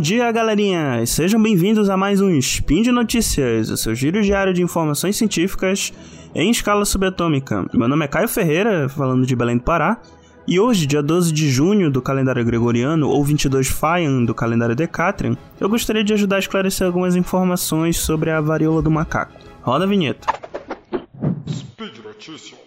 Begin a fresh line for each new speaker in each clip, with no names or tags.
dia, galerinha! Sejam bem-vindos a mais um Spin de Notícias, o seu giro diário de informações científicas em escala subatômica. Meu nome é Caio Ferreira, falando de Belém do Pará, e hoje, dia 12 de junho do calendário gregoriano, ou 22 Faian do calendário Decatrian, eu gostaria de ajudar a esclarecer algumas informações sobre a varíola do macaco. Roda a vinheta. Speed Notícias.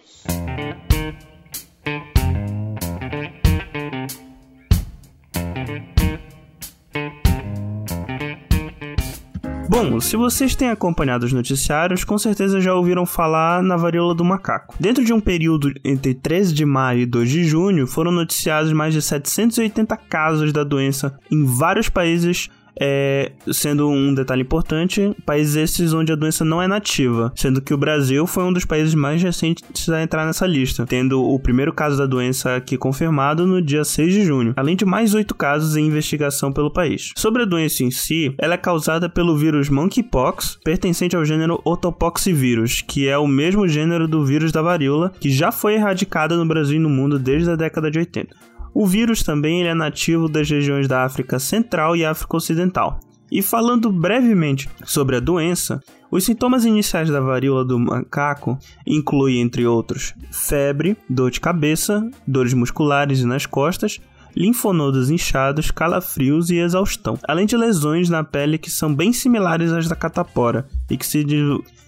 Bom, se vocês têm acompanhado os noticiários, com certeza já ouviram falar na varíola do macaco. Dentro de um período entre 13 de maio e 2 de junho, foram noticiados mais de 780 casos da doença em vários países é, sendo um detalhe importante, países esses onde a doença não é nativa, sendo que o Brasil foi um dos países mais recentes a entrar nessa lista, tendo o primeiro caso da doença aqui confirmado no dia 6 de junho, além de mais oito casos em investigação pelo país. Sobre a doença em si, ela é causada pelo vírus monkeypox, pertencente ao gênero Otopoxvírus, que é o mesmo gênero do vírus da varíola, que já foi erradicado no Brasil e no mundo desde a década de 80. O vírus também é nativo das regiões da África Central e África Ocidental. E falando brevemente sobre a doença, os sintomas iniciais da varíola do macaco incluem, entre outros, febre, dor de cabeça, dores musculares e nas costas, linfonodos inchados, calafrios e exaustão, além de lesões na pele que são bem similares às da catapora e que se,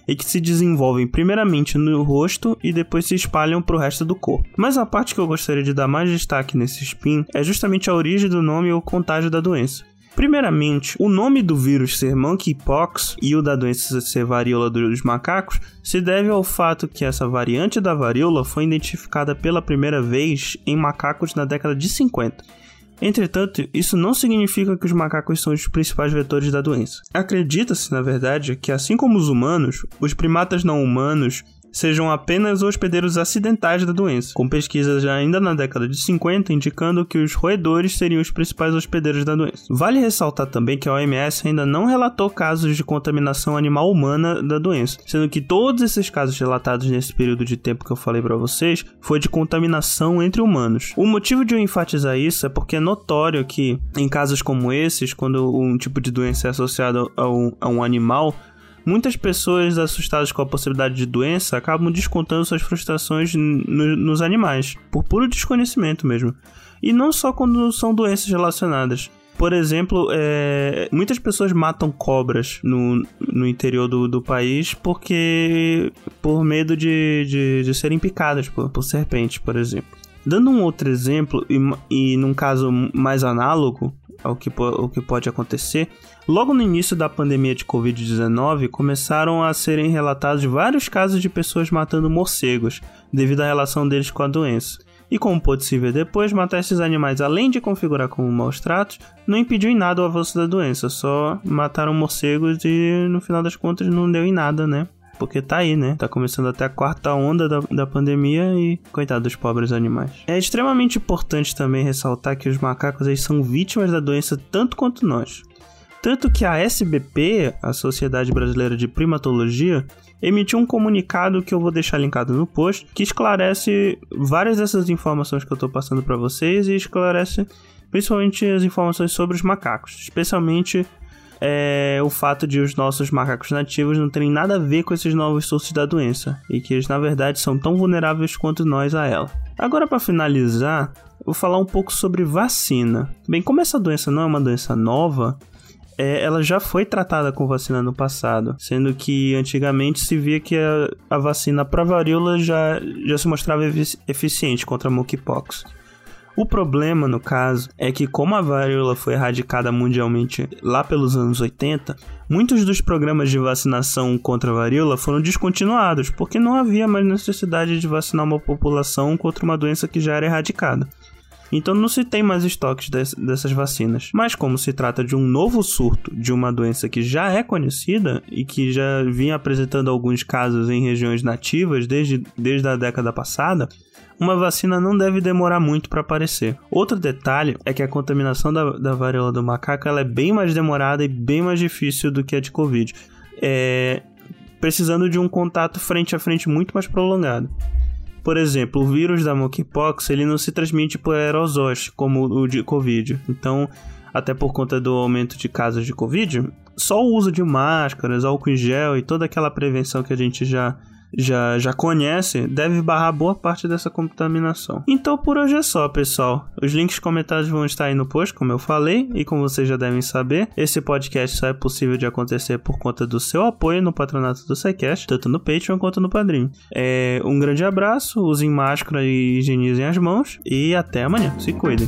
e que se desenvolvem primeiramente no rosto e depois se espalham para o resto do corpo. Mas a parte que eu gostaria de dar mais destaque nesse spin é justamente a origem do nome ou contágio da doença. Primeiramente, o nome do vírus ser monkeypox e o da doença ser varíola dos macacos se deve ao fato que essa variante da varíola foi identificada pela primeira vez em macacos na década de 50. Entretanto, isso não significa que os macacos são os principais vetores da doença. Acredita-se, na verdade, que assim como os humanos, os primatas não humanos sejam apenas hospedeiros acidentais da doença, com pesquisas ainda na década de 50 indicando que os roedores seriam os principais hospedeiros da doença. Vale ressaltar também que a OMS ainda não relatou casos de contaminação animal humana da doença, sendo que todos esses casos relatados nesse período de tempo que eu falei para vocês foi de contaminação entre humanos. O motivo de eu enfatizar isso é porque é notório que em casos como esses, quando um tipo de doença é associado a um, a um animal, Muitas pessoas assustadas com a possibilidade de doença acabam descontando suas frustrações no, nos animais, por puro desconhecimento mesmo. E não só quando são doenças relacionadas. Por exemplo, é, muitas pessoas matam cobras no, no interior do, do país porque por medo de, de, de serem picadas por, por serpentes, por exemplo. Dando um outro exemplo, e, e num caso mais análogo, ao que, ao que pode acontecer, logo no início da pandemia de Covid-19 começaram a serem relatados vários casos de pessoas matando morcegos devido à relação deles com a doença. E como pôde se ver depois, matar esses animais, além de configurar como maus tratos, não impediu em nada o avanço da doença, só mataram morcegos e no final das contas não deu em nada, né? Porque tá aí, né? Tá começando até a quarta onda da, da pandemia e coitado dos pobres animais. É extremamente importante também ressaltar que os macacos eles são vítimas da doença tanto quanto nós. Tanto que a SBP, a Sociedade Brasileira de Primatologia, emitiu um comunicado que eu vou deixar linkado no post, que esclarece várias dessas informações que eu tô passando para vocês e esclarece principalmente as informações sobre os macacos, especialmente é o fato de os nossos macacos nativos não terem nada a ver com esses novos surtos da doença e que eles na verdade são tão vulneráveis quanto nós a ela. Agora para finalizar, vou falar um pouco sobre vacina. Bem, como essa doença não é uma doença nova, é, ela já foi tratada com vacina no passado, sendo que antigamente se via que a, a vacina para varíola já, já se mostrava eficiente contra a monkeypox. O problema, no caso, é que como a varíola foi erradicada mundialmente lá pelos anos 80, muitos dos programas de vacinação contra a varíola foram descontinuados, porque não havia mais necessidade de vacinar uma população contra uma doença que já era erradicada. Então não se tem mais estoques dessas vacinas. Mas como se trata de um novo surto de uma doença que já é conhecida e que já vinha apresentando alguns casos em regiões nativas desde, desde a década passada, uma vacina não deve demorar muito para aparecer. Outro detalhe é que a contaminação da, da varíola do macaco é bem mais demorada e bem mais difícil do que a de Covid. É, precisando de um contato frente a frente muito mais prolongado. Por exemplo, o vírus da monkeypox ele não se transmite por aerosóis como o de Covid. Então, até por conta do aumento de casos de Covid, só o uso de máscaras, álcool em gel e toda aquela prevenção que a gente já já, já conhece, deve barrar boa parte dessa contaminação. Então por hoje é só, pessoal. Os links comentados vão estar aí no post, como eu falei, e como vocês já devem saber, esse podcast só é possível de acontecer por conta do seu apoio no patronato do SciCast, tanto no Patreon quanto no Padrim. É, um grande abraço, usem máscara e higienizem as mãos, e até amanhã. Se cuidem.